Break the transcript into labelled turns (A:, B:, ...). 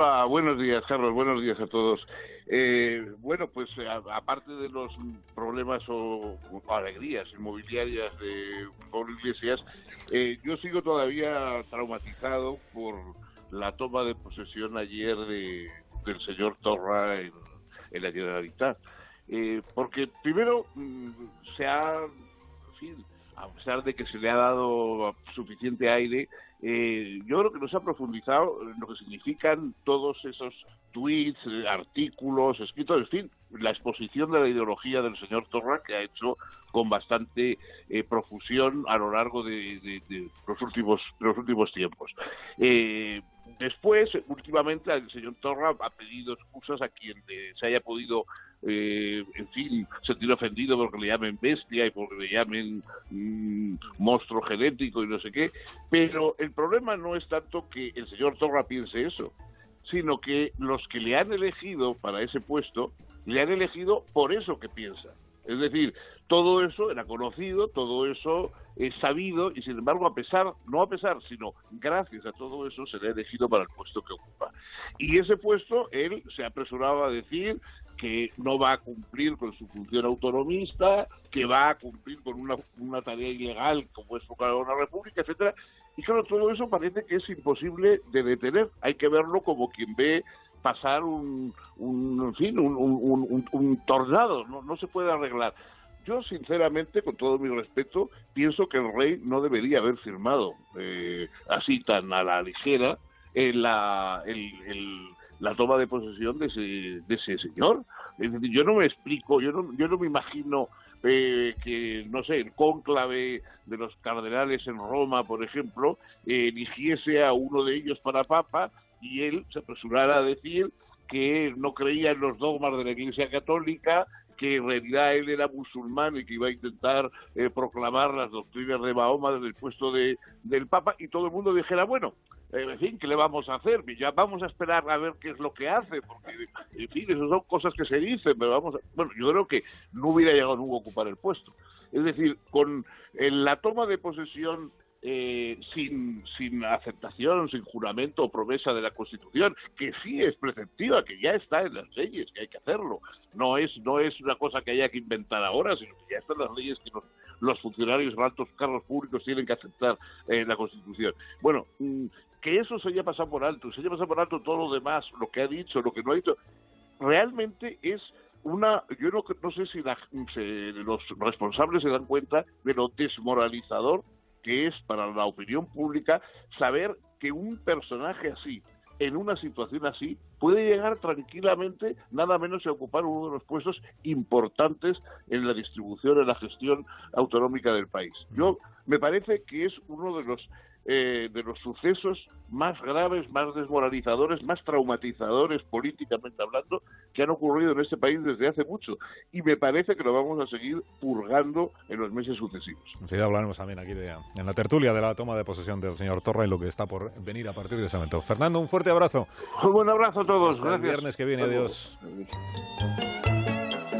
A: Buenos días, Carlos. Buenos días a todos. Eh, bueno, pues aparte de los problemas o, alegrías inmobiliarias de Pablo Iglesias, eh, yo sigo todavía traumatizado por la toma de posesión ayer de, del señor Torra en, la Generalitat. Eh, porque primero mm, se ha, a pesar de que se le ha dado suficiente aire, eh, yo creo que no se ha profundizado en lo que significan todos esos tweets, eh, artículos, escritos, en fin, la exposición de la ideología del señor Torra que ha hecho con bastante eh, profusión a lo largo de, los últimos los últimos tiempos. después, últimamente, el señor Torra ha pedido excusas a quien se haya podido eh, en fin, sentir ofendido porque le llamen bestia y porque le llamen mm, monstruo genético y no sé qué, pero el problema no es tanto que el señor Torra piense eso, sino que los que le han elegido para ese puesto, le han elegido por eso que piensa. Es decir, todo eso era conocido, todo eso es sabido y sin embargo a pesar, no a pesar, sino gracias a todo eso se le ha elegido para el puesto que ocupa. Y ese puesto él se apresuraba a decir que no va a cumplir con su función autonomista, que va a cumplir con una, una tarea ilegal como es tocar una república, etcétera. Y claro, todo eso parece que es imposible de detener. Hay que verlo como quien ve pasar un, un en fin, un, tornado. No, no se puede arreglar. Yo, sinceramente, con todo mi respeto, pienso que el rey no debería haber firmado eh, así tan a la ligera en la, el, la toma de posesión de ese, de ese señor. Yo no me explico, yo no, yo no me imagino eh, que, no sé, el cónclave de los cardenales en Roma, por ejemplo, eligiese a uno de ellos para papa y él se apresurara a decir que no creía en los dogmas de la Iglesia Católica, que en realidad él era musulmán y que iba a intentar eh, proclamar las doctrinas de Mahoma desde el puesto de, del Papa, y todo el mundo dijera, bueno, eh, en fin, ¿qué le vamos a hacer? Ya vamos a esperar a ver qué es lo que hace, porque, en fin, eso son cosas que se dicen, pero vamos a... Bueno, yo creo que no hubiera llegado nunca a ocupar el puesto. Es decir, con la toma de posesión eh, sin, sin aceptación, sin juramento o promesa de la Constitución, que sí es preceptiva, que ya está en las leyes, que hay que hacerlo. No es, no es una cosa que haya que inventar ahora, sino que ya están las leyes que los, funcionarios de altos cargos públicos tienen que aceptar en la Constitución. Bueno, mm, que eso se haya pasado por alto, se haya pasado por alto todo lo demás, lo que ha dicho, lo que no ha dicho, realmente es una, yo no, no sé si los responsables se dan cuenta de lo desmoralizador que es para la opinión pública saber que un personaje así, en una situación así, puede llegar tranquilamente nada menos a ocupar uno de los puestos importantes en la distribución, en la gestión autonómica del país. Yo me parece que es uno de los eh, de los sucesos más graves, más desmoralizadores, más traumatizadores políticamente hablando que han ocurrido en este país desde hace mucho. Y me parece que lo vamos a seguir purgando en los meses sucesivos.
B: Sí, hablaremos también aquí de, en la tertulia de la toma de posesión del señor Torra y lo que está por venir a partir de ese momento. Fernando, un fuerte abrazo.
A: Un buen abrazo a todos.
B: Gracias. El viernes que viene, adiós.